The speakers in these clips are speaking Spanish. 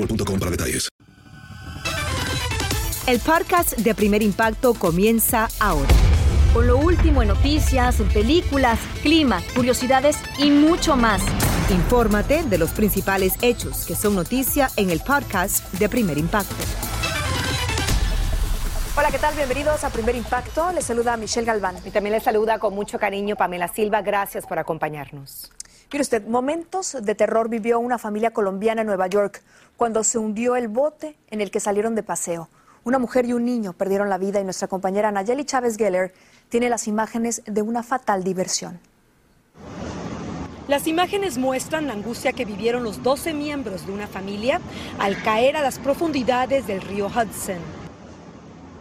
boostmobile.com para detalles. El podcast de Primer Impacto comienza ahora. Con lo último en noticias, en películas, clima, curiosidades y mucho más. Infórmate de los principales hechos que son noticia en el podcast de Primer Impacto. Hola, ¿qué tal? Bienvenidos a Primer Impacto. Les saluda Michelle Galván. Y también les saluda con mucho cariño Pamela Silva. Gracias por acompañarnos. Mire usted, momentos de terror vivió una familia colombiana en Nueva York cuando se hundió el bote en el que salieron de paseo. Una mujer y un niño perdieron la vida y nuestra compañera Nayeli Chávez Geller tiene las imágenes de una fatal diversión. Las imágenes muestran la angustia que vivieron los 12 miembros de una familia al caer a las profundidades del río Hudson.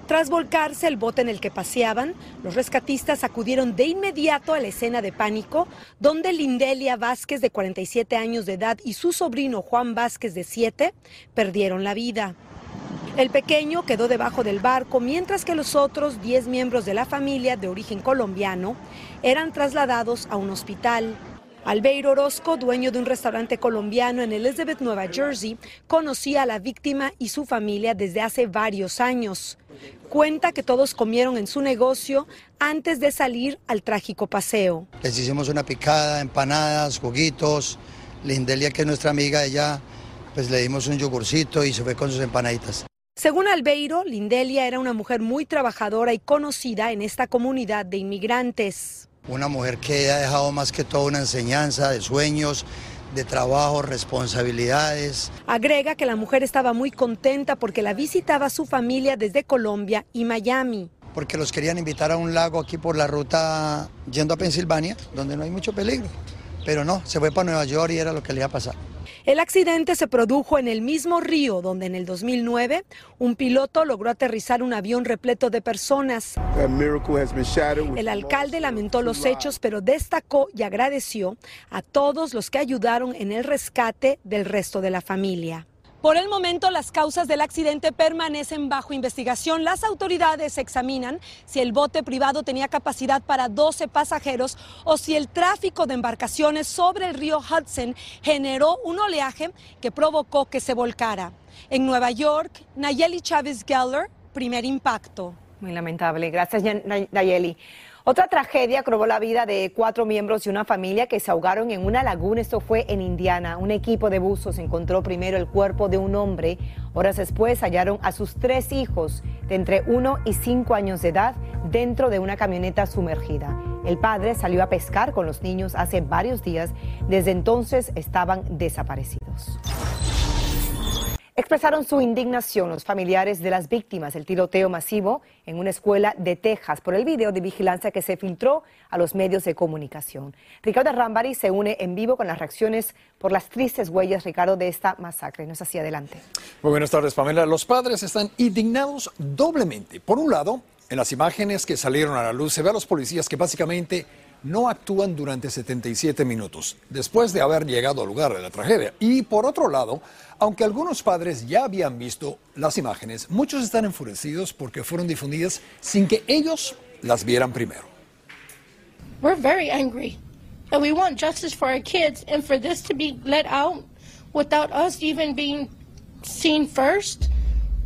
Tras volcarse el bote en el que paseaban, los rescatistas acudieron de inmediato a la escena de pánico, donde Lindelia Vázquez, de 47 años de edad, y su sobrino Juan Vázquez, de 7, perdieron la vida. El pequeño quedó debajo del barco, mientras que los otros 10 miembros de la familia de origen colombiano eran trasladados a un hospital. Albeiro Orozco, dueño de un restaurante colombiano en Elizabeth, Nueva Jersey, conocía a la víctima y su familia desde hace varios años. Cuenta que todos comieron en su negocio antes de salir al trágico paseo. Les hicimos una picada, empanadas, juguitos. Lindelia, que es nuestra amiga, ella, pues le dimos un yogurcito y se fue con sus empanaditas. Según Albeiro, Lindelia era una mujer muy trabajadora y conocida en esta comunidad de inmigrantes. Una mujer que ha dejado más que todo una enseñanza de sueños, de trabajo, responsabilidades. Agrega que la mujer estaba muy contenta porque la visitaba su familia desde Colombia y Miami. Porque los querían invitar a un lago aquí por la ruta yendo a Pensilvania, donde no hay mucho peligro. Pero no, se fue para Nueva York y era lo que le iba a pasar. El accidente se produjo en el mismo río donde en el 2009 un piloto logró aterrizar un avión repleto de personas. El alcalde lamentó los hechos, pero destacó y agradeció a todos los que ayudaron en el rescate del resto de la familia. Por el momento, las causas del accidente permanecen bajo investigación. Las autoridades examinan si el bote privado tenía capacidad para 12 pasajeros o si el tráfico de embarcaciones sobre el río Hudson generó un oleaje que provocó que se volcara. En Nueva York, Nayeli Chávez Geller, primer impacto. Muy lamentable. Gracias, Nayeli. Otra tragedia probó la vida de cuatro miembros de una familia que se ahogaron en una laguna. Esto fue en Indiana. Un equipo de buzos encontró primero el cuerpo de un hombre. Horas después hallaron a sus tres hijos de entre uno y cinco años de edad dentro de una camioneta sumergida. El padre salió a pescar con los niños hace varios días. Desde entonces estaban desaparecidos. Expresaron su indignación los familiares de las víctimas del tiroteo masivo en una escuela de Texas por el video de vigilancia que se filtró a los medios de comunicación. Ricardo Rambari se une en vivo con las reacciones por las tristes huellas, Ricardo, de esta masacre. No es así, adelante. Muy buenas tardes, Pamela. Los padres están indignados doblemente. Por un lado, en las imágenes que salieron a la luz se ve a los policías que básicamente no actúan durante 77 minutos después de haber llegado al lugar de la tragedia. Y por otro lado, aunque algunos padres ya habían visto las imágenes, muchos están enfurecidos porque fueron difundidas sin que ellos las vieran primero. We're very angry and we want justice for our kids and for this to be let out. without us even being seen first.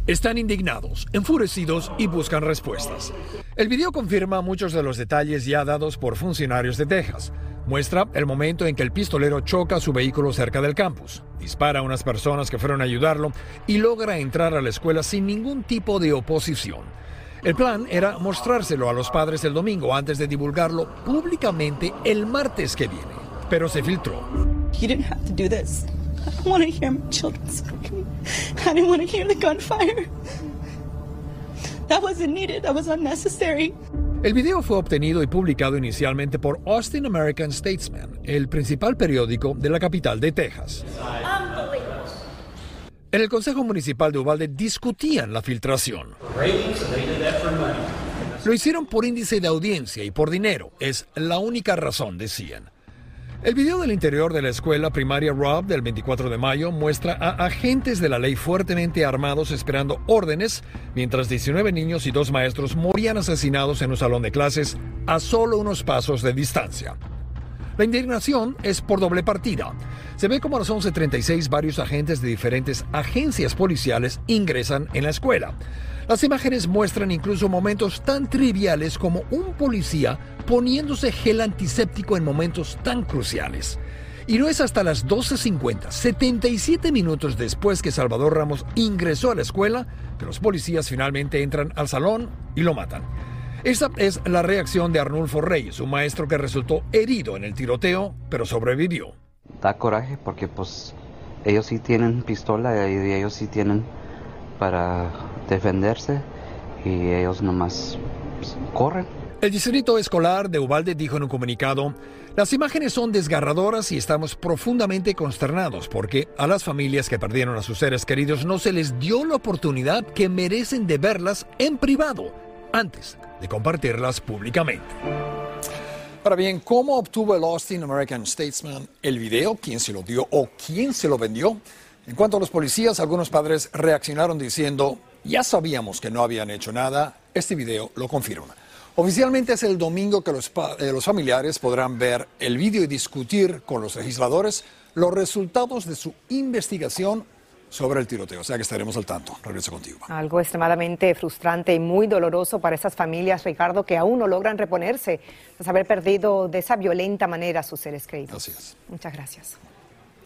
Están indignados, enfurecidos y buscan respuestas. El video confirma muchos de los detalles ya dados por funcionarios de Texas. Muestra el momento en que el pistolero choca su vehículo cerca del campus, dispara a unas personas que fueron a ayudarlo y logra entrar a la escuela sin ningún tipo de oposición. El plan era mostrárselo a los padres el domingo antes de divulgarlo públicamente el martes que viene, pero se filtró. You didn't have to do. I don't want to hear my children screaming. I didn't want to hear the gunfire. That wasn't needed. That was unnecessary. El video fue obtenido y publicado inicialmente por Austin American Statesman, el principal periódico de la capital de Texas. En el Consejo Municipal de Uvalde discutían la filtración. Lo hicieron por índice de audiencia y por dinero. Es la única razón, decían. El video del interior de la escuela primaria Rob del 24 de mayo muestra a agentes de la ley fuertemente armados esperando órdenes, mientras 19 niños y dos maestros morían asesinados en un salón de clases a solo unos pasos de distancia. La indignación es por doble partida. Se ve como a las 11.36 varios agentes de diferentes agencias policiales ingresan en la escuela. Las imágenes muestran incluso momentos tan triviales como un policía poniéndose gel antiséptico en momentos tan cruciales. Y no es hasta las 12.50, 77 minutos después que Salvador Ramos ingresó a la escuela, que los policías finalmente entran al salón y lo matan. Esa es la reacción de Arnulfo Reyes, un maestro que resultó herido en el tiroteo, pero sobrevivió. Da coraje porque pues ellos sí tienen pistola y ellos sí tienen para defenderse y ellos nomás corren. El distrito escolar de Uvalde dijo en un comunicado, las imágenes son desgarradoras y estamos profundamente consternados porque a las familias que perdieron a sus seres queridos no se les dio la oportunidad que merecen de verlas en privado antes de compartirlas públicamente. Ahora bien, ¿cómo obtuvo el Austin American Statesman el video? ¿Quién se lo dio o quién se lo vendió? En cuanto a los policías, algunos padres reaccionaron diciendo, ya sabíamos que no habían hecho nada, este video lo confirma. Oficialmente es el domingo que los, eh, los familiares podrán ver el video y discutir con los legisladores los resultados de su investigación sobre el tiroteo. O sea que estaremos al tanto. Regreso contigo. Algo extremadamente frustrante y muy doloroso para esas familias, Ricardo, que aún no logran reponerse tras haber perdido de esa violenta manera a sus seres queridos. Es. Muchas gracias.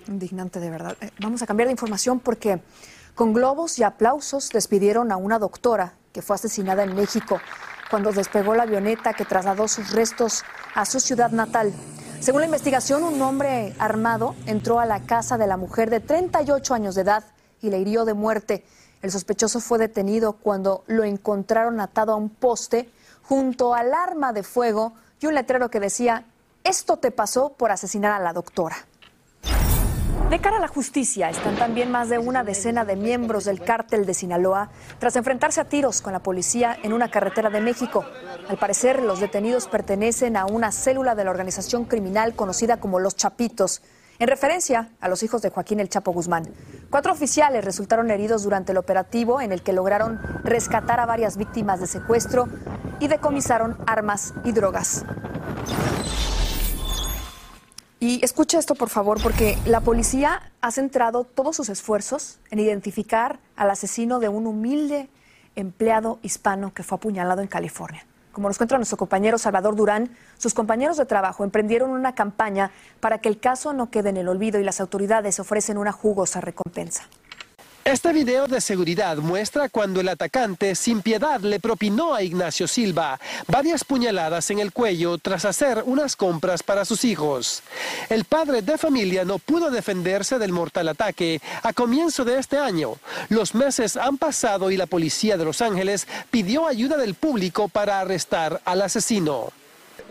Indignante, de verdad. Eh, vamos a cambiar de información porque con globos y aplausos despidieron a una doctora que fue asesinada en México cuando despegó la avioneta que trasladó sus restos a su ciudad natal. Según la investigación, un hombre armado entró a la casa de la mujer de 38 años de edad y le hirió de muerte. El sospechoso fue detenido cuando lo encontraron atado a un poste junto al arma de fuego y un letrero que decía, esto te pasó por asesinar a la doctora. De cara a la justicia están también más de una decena de miembros del cártel de Sinaloa tras enfrentarse a tiros con la policía en una carretera de México. Al parecer, los detenidos pertenecen a una célula de la organización criminal conocida como Los Chapitos, en referencia a los hijos de Joaquín El Chapo Guzmán. Cuatro oficiales resultaron heridos durante el operativo en el que lograron rescatar a varias víctimas de secuestro y decomisaron armas y drogas. Y escucha esto, por favor, porque la policía ha centrado todos sus esfuerzos en identificar al asesino de un humilde empleado hispano que fue apuñalado en California. Como nos cuenta nuestro compañero Salvador Durán, sus compañeros de trabajo emprendieron una campaña para que el caso no quede en el olvido y las autoridades ofrecen una jugosa recompensa. Este video de seguridad muestra cuando el atacante sin piedad le propinó a Ignacio Silva varias puñaladas en el cuello tras hacer unas compras para sus hijos. El padre de familia no pudo defenderse del mortal ataque a comienzo de este año. Los meses han pasado y la policía de Los Ángeles pidió ayuda del público para arrestar al asesino.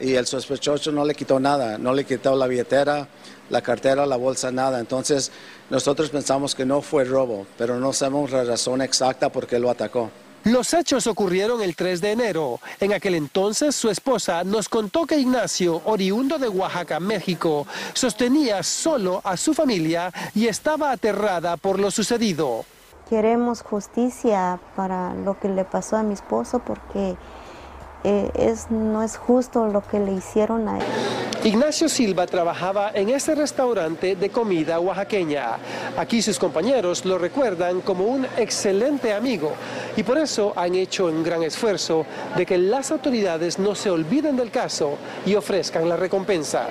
Y el sospechoso no le quitó nada, no le quitó la billetera, la cartera, la bolsa, nada. Entonces, nosotros pensamos que no fue robo, pero no sabemos la razón exacta por qué lo atacó. Los hechos ocurrieron el 3 de enero. En aquel entonces su esposa nos contó que Ignacio, oriundo de Oaxaca, México, sostenía solo a su familia y estaba aterrada por lo sucedido. Queremos justicia para lo que le pasó a mi esposo porque eh, es, no es justo lo que le hicieron a él. Ignacio Silva trabajaba en ese restaurante de comida oaxaqueña. Aquí sus compañeros lo recuerdan como un excelente amigo y por eso han hecho un gran esfuerzo de que las autoridades no se olviden del caso y ofrezcan la recompensa.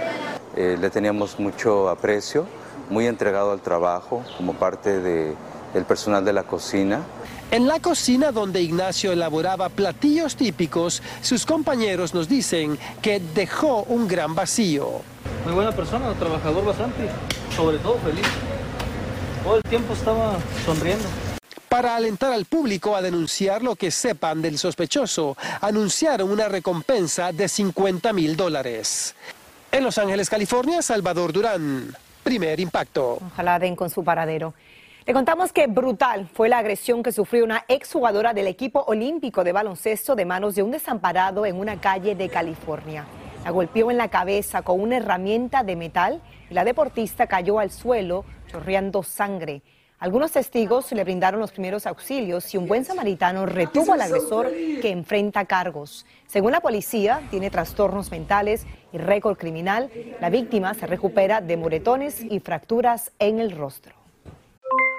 Eh, le teníamos mucho aprecio, muy entregado al trabajo como parte del personal de la cocina. En la cocina donde Ignacio elaboraba platillos típicos, sus compañeros nos dicen que dejó un gran vacío. Muy buena persona, trabajador bastante, sobre todo feliz. Todo el tiempo estaba sonriendo. Para alentar al público a denunciar lo que sepan del sospechoso, anunciaron una recompensa de 50 mil dólares. En Los Ángeles, California, Salvador Durán. Primer impacto. Ojalá den con su paradero. Le contamos que brutal fue la agresión que sufrió una exjugadora del equipo olímpico de baloncesto de manos de un desamparado en una calle de California. La golpeó en la cabeza con una herramienta de metal y la deportista cayó al suelo chorreando sangre. Algunos testigos le brindaron los primeros auxilios y un buen samaritano retuvo al agresor que enfrenta cargos. Según la policía, tiene trastornos mentales y récord criminal. La víctima se recupera de moretones y fracturas en el rostro.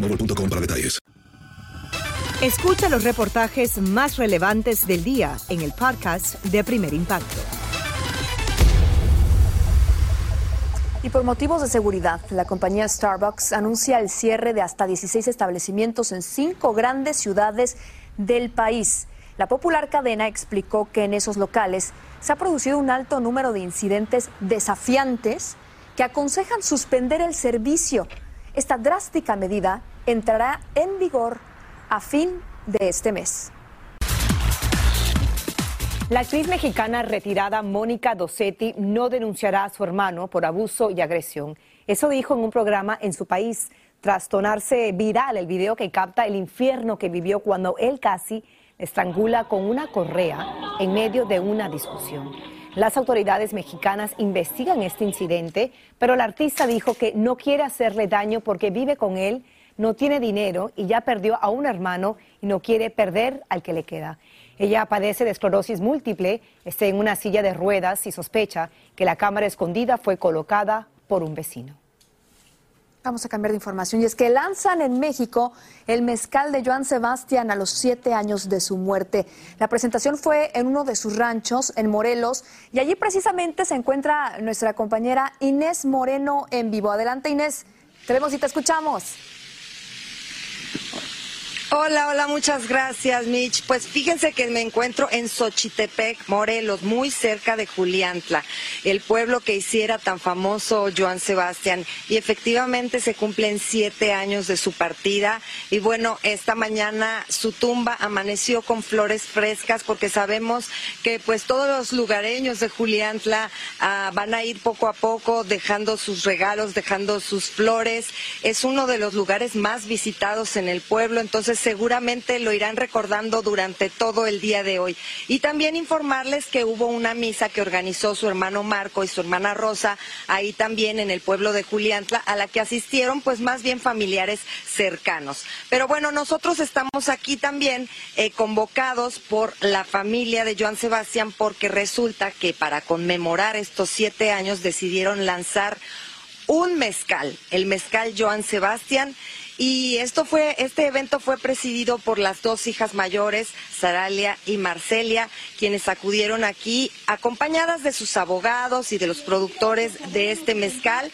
boostmobile.com para detalles. Escucha los reportajes más relevantes del día en el podcast de Primer Impacto. Y por motivos de seguridad, la compañía Starbucks anuncia el cierre de hasta 16 establecimientos en cinco grandes ciudades del país. La popular cadena explicó que en esos locales se ha producido un alto número de incidentes desafiantes que aconsejan suspender el servicio. Esta drástica medida entrará en vigor a fin de este mes. La actriz mexicana retirada Mónica Dosetti no denunciará a su hermano por abuso y agresión. Eso dijo en un programa en su país, tras tornarse viral el video que capta el infierno que vivió cuando él casi estrangula con una correa en medio de una discusión. Las autoridades mexicanas investigan este incidente, pero la artista dijo que no quiere hacerle daño porque vive con él, no tiene dinero y ya perdió a un hermano y no quiere perder al que le queda. Ella padece de esclerosis múltiple, está en una silla de ruedas y sospecha que la cámara escondida fue colocada por un vecino. Vamos a cambiar de información y es que lanzan en México el mezcal de Joan Sebastián a los siete años de su muerte. La presentación fue en uno de sus ranchos en Morelos y allí precisamente se encuentra nuestra compañera Inés Moreno en vivo. Adelante Inés, te vemos y te escuchamos. Hola, hola, muchas gracias, Mitch. Pues fíjense que me encuentro en Xochitepec, Morelos, muy cerca de Juliantla, el pueblo que hiciera tan famoso Joan Sebastián. Y efectivamente se cumplen siete años de su partida. Y bueno, esta mañana su tumba amaneció con flores frescas porque sabemos que pues todos los lugareños de Juliantla ah, van a ir poco a poco dejando sus regalos, dejando sus flores. Es uno de los lugares más visitados en el pueblo, entonces seguramente lo irán recordando durante todo el día de hoy. Y también informarles que hubo una misa que organizó su hermano Marco y su hermana Rosa ahí también en el pueblo de Juliantla, a la que asistieron pues más bien familiares cercanos. Pero bueno, nosotros estamos aquí también eh, convocados por la familia de Joan Sebastián porque resulta que para conmemorar estos siete años decidieron lanzar un mezcal, el mezcal Joan Sebastián. Y esto fue, este evento fue presidido por las dos hijas mayores, Saralia y Marcelia, quienes acudieron aquí acompañadas de sus abogados y de los productores de este mezcal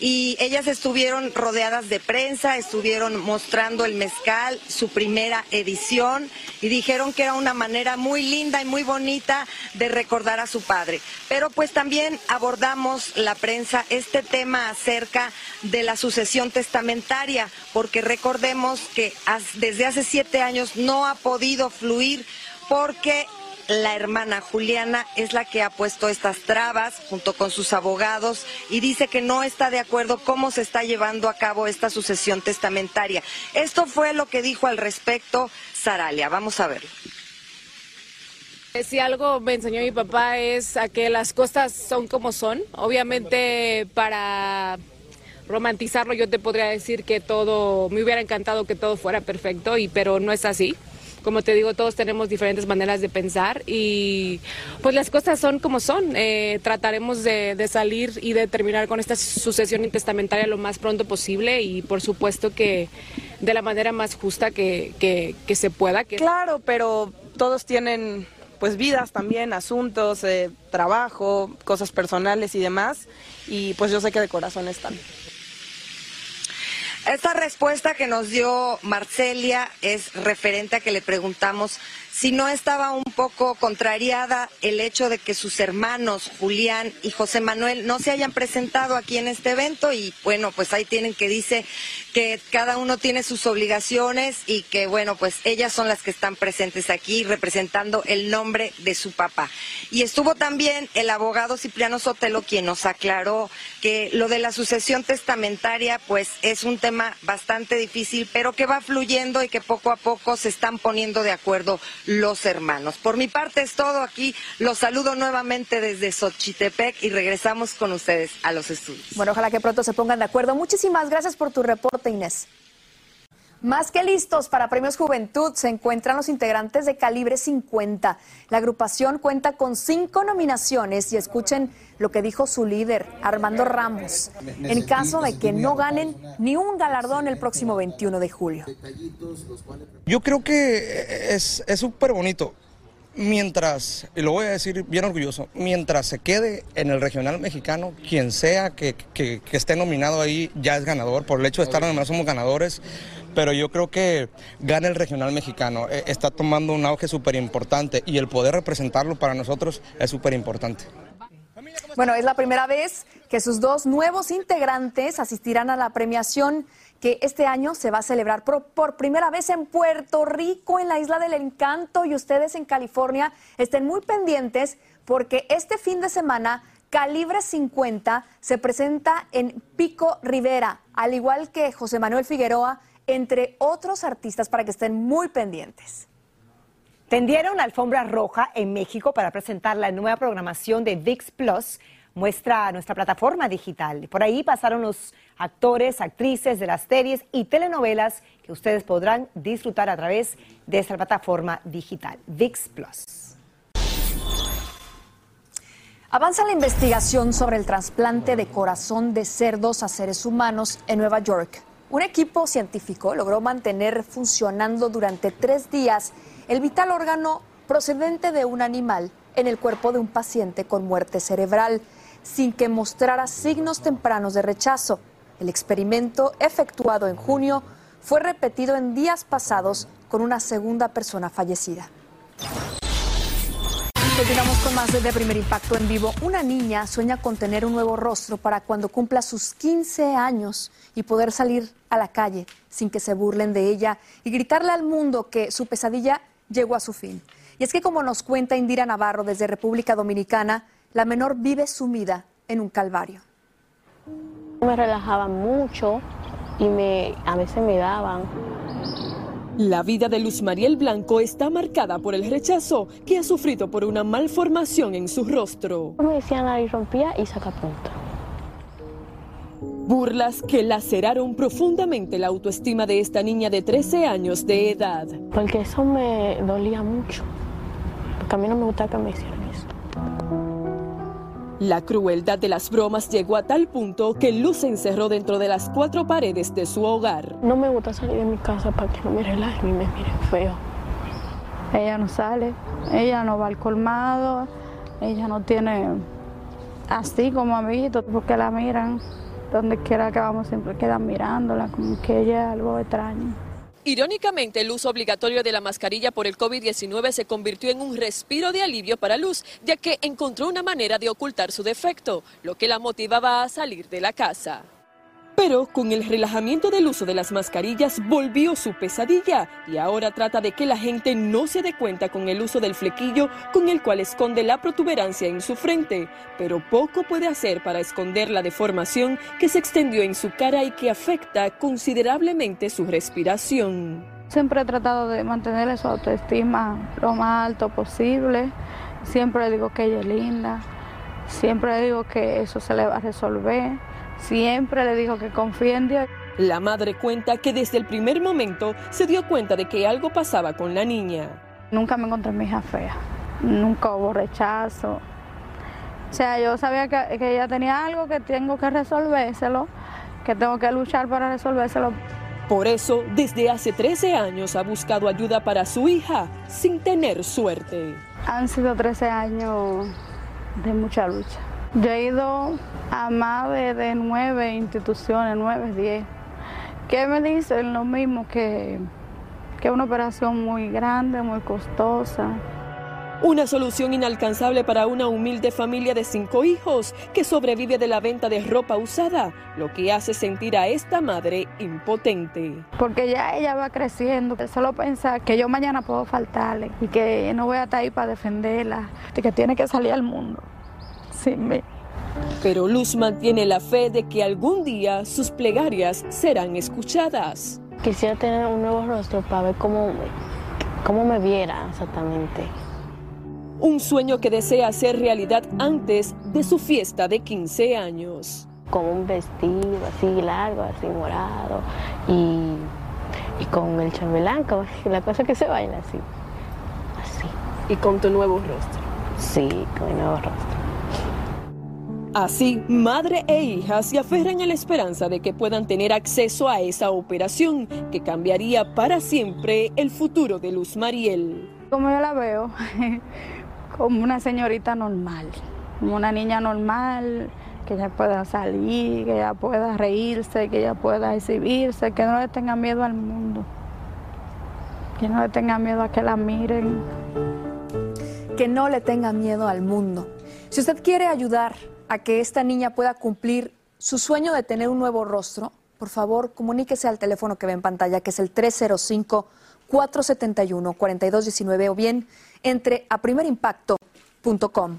y ellas estuvieron rodeadas de prensa, estuvieron mostrando el mezcal, su primera edición, y dijeron que era una manera muy linda y muy bonita de recordar a su padre. Pero pues también abordamos la prensa este tema acerca de la sucesión testamentaria, porque recordemos que desde hace siete años no ha podido fluir porque la hermana Juliana es la que ha puesto estas trabas junto con sus abogados y dice que no está de acuerdo cómo se está llevando a cabo esta sucesión testamentaria. Esto fue lo que dijo al respecto Saralia. Vamos a verlo. Si algo me enseñó mi papá es a que las cosas son como son. Obviamente para romantizarlo yo te podría decir que todo, me hubiera encantado que todo fuera perfecto, y, pero no es así como te digo, todos tenemos diferentes maneras de pensar y pues las cosas son como son. Eh, trataremos de, salir y de terminar con esta sucesión intestamentaria lo más pronto posible y por supuesto que de la manera más justa que, que, se pueda. Claro, pero todos tienen pues vidas también, asuntos, eh, trabajo, cosas personales y demás y pues yo sé que de corazón están. Esta respuesta que nos dio Marcelia es referente a que le preguntamos si no estaba un poco contrariada el hecho de que sus hermanos Julián y José Manuel no se hayan presentado aquí en este evento. Y bueno, pues ahí tienen que dice que cada uno tiene sus obligaciones y que bueno, pues ellas son las que están presentes aquí representando el nombre de su papá. Y estuvo también el abogado Cipriano Sotelo quien nos aclaró que lo de la sucesión testamentaria pues es un tema bastante difícil, pero que va fluyendo y que poco a poco se están poniendo de acuerdo los hermanos. Por mi parte es todo aquí. Los saludo nuevamente desde Xochitepec y regresamos con ustedes a los estudios. Bueno, ojalá que pronto se pongan de acuerdo. Muchísimas gracias por tu reporte, Inés. Más que listos para Premios Juventud se encuentran los integrantes de Calibre 50. La agrupación cuenta con cinco nominaciones y escuchen lo que dijo su líder, Armando Ramos, en caso de que no ganen ni un galardón el próximo 21 de julio. Yo creo que es súper bonito. Mientras, y lo voy a decir bien orgulloso, mientras se quede en el regional mexicano, quien sea que, que esté nominado ahí ya es ganador. Por el hecho de estar nominados somos ganadores pero yo creo que gana el regional mexicano, eh, está tomando un auge súper importante y el poder representarlo para nosotros es súper importante. Bueno, es la primera vez que sus dos nuevos integrantes asistirán a la premiación que este año se va a celebrar por, primera vez en Puerto Rico, en la Isla del Encanto, y ustedes en California estén muy pendientes porque este fin de semana Calibre 50 se presenta en Pico Rivera, al igual que José Manuel Figueroa entre otros artistas para que estén muy pendientes. Tendieron alfombra roja en México para presentar la nueva programación de VIX Plus, muestra nuestra plataforma digital. Por ahí pasaron los actores, actrices de las series y telenovelas que ustedes podrán disfrutar a través de esta plataforma digital, VIX Plus. Avanza la investigación sobre el trasplante de corazón de cerdos a seres humanos en Nueva York. Un equipo científico logró mantener funcionando durante tres días el vital órgano procedente de un animal en el cuerpo de un paciente con muerte cerebral, sin que mostrara signos tempranos de rechazo. El experimento, efectuado en junio, fue repetido en días pasados con una segunda persona fallecida. Continuamos con más de Primer Impacto en vivo. Una niña sueña con tener un nuevo rostro para cuando cumpla sus 15 años y poder salir a la calle sin que se burlen de ella y gritarle al mundo que su pesadilla llegó a su fin. Y es que como nos cuenta Indira Navarro desde República Dominicana, la menor vive sumida en un calvario. Me relajaba mucho y me, a veces me daban La vida de Luz Mariel Blanco está marcada por el rechazo que ha sufrido por una malformación en su rostro. Me decían ahí rompía y saca punta. Burlas que laceraron profundamente la autoestima de esta niña de 13 años de edad. Porque eso me dolía mucho. Porque a mí no me gustaba que me hicieran eso. La crueldad de las bromas llegó a tal punto que Luz se encerró dentro de las cuatro paredes de su hogar. No me gusta salir de mi casa para que no me relajen y me miren feo. Ella no sale, ella no va al colmado, ella no tiene así como amiguitos porque la miran. Donde quiera que vamos siempre quedan mirándola como que ella es algo extraño. Irónicamente, el uso obligatorio de la mascarilla por el COVID-19 se convirtió en un respiro de alivio para Luz, ya que encontró una manera de ocultar su defecto, lo que la motivaba a salir de la casa. Pero con el relajamiento del uso de las mascarillas volvió su pesadilla y ahora trata de que la gente no se dé cuenta con el uso del flequillo con el cual esconde la protuberancia en su frente, pero poco puede hacer para esconder la deformación que se extendió en su cara y que afecta considerablemente su respiración. Siempre he tratado de mantener su autoestima lo más alto posible. Siempre digo que ella es linda. Siempre digo que eso se le va a resolver. Siempre le dijo que confíe en Dios. La madre cuenta que desde el primer momento se dio cuenta de que algo pasaba con la niña. Nunca me encontré mi hija fea. Nunca hubo rechazo. O sea, yo sabía que, que ella tenía algo que tengo que resolvérselo, que tengo que luchar para resolvérselo. Por eso, desde hace 13 años ha buscado ayuda para su hija sin tener suerte. Han sido 13 años de mucha lucha. Yo he ido a más de, de nueve instituciones, nueve, diez, que me dicen lo mismo que, que una operación muy grande, muy costosa. Una solución inalcanzable para una humilde familia de cinco hijos que sobrevive de la venta de ropa usada, lo que hace sentir a esta madre impotente. Porque ya ella va creciendo, solo pensar que yo mañana puedo faltarle y que no voy a estar ahí para defenderla, que tiene que salir al mundo sin mí. Pero Luz mantiene la fe de que algún día sus plegarias serán escuchadas. Quisiera tener un nuevo rostro para ver cómo, cómo me viera exactamente. Un sueño que desea hacer realidad antes de su fiesta de 15 años. Con un vestido así largo, así morado y, y con el chambelán, la cosa que se baila así. Así. ¿Y con tu nuevo rostro? Sí, con mi nuevo rostro. Así, madre e hija se aferran a la esperanza de que puedan tener acceso a esa operación que cambiaría para siempre el futuro de Luz Mariel. Como yo la veo, como una señorita normal, como una niña normal, que ella pueda salir, que ella pueda reírse, que ella pueda exhibirse, que no le tenga miedo al mundo, que no le tenga miedo a que la miren. Que no le tenga miedo al mundo. Si usted quiere ayudar a que esta niña pueda cumplir su sueño de tener un nuevo rostro, por favor, comuníquese al teléfono que ve en pantalla, que es el 305-471-4219, o bien entre a primerimpacto.com.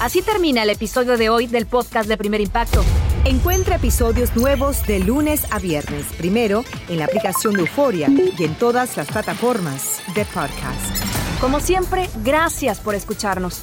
Así termina el episodio de hoy del podcast de Primer Impacto. Encuentra episodios nuevos de lunes a viernes, primero en la aplicación de Euforia y en todas las plataformas de podcast. Como siempre, gracias por escucharnos.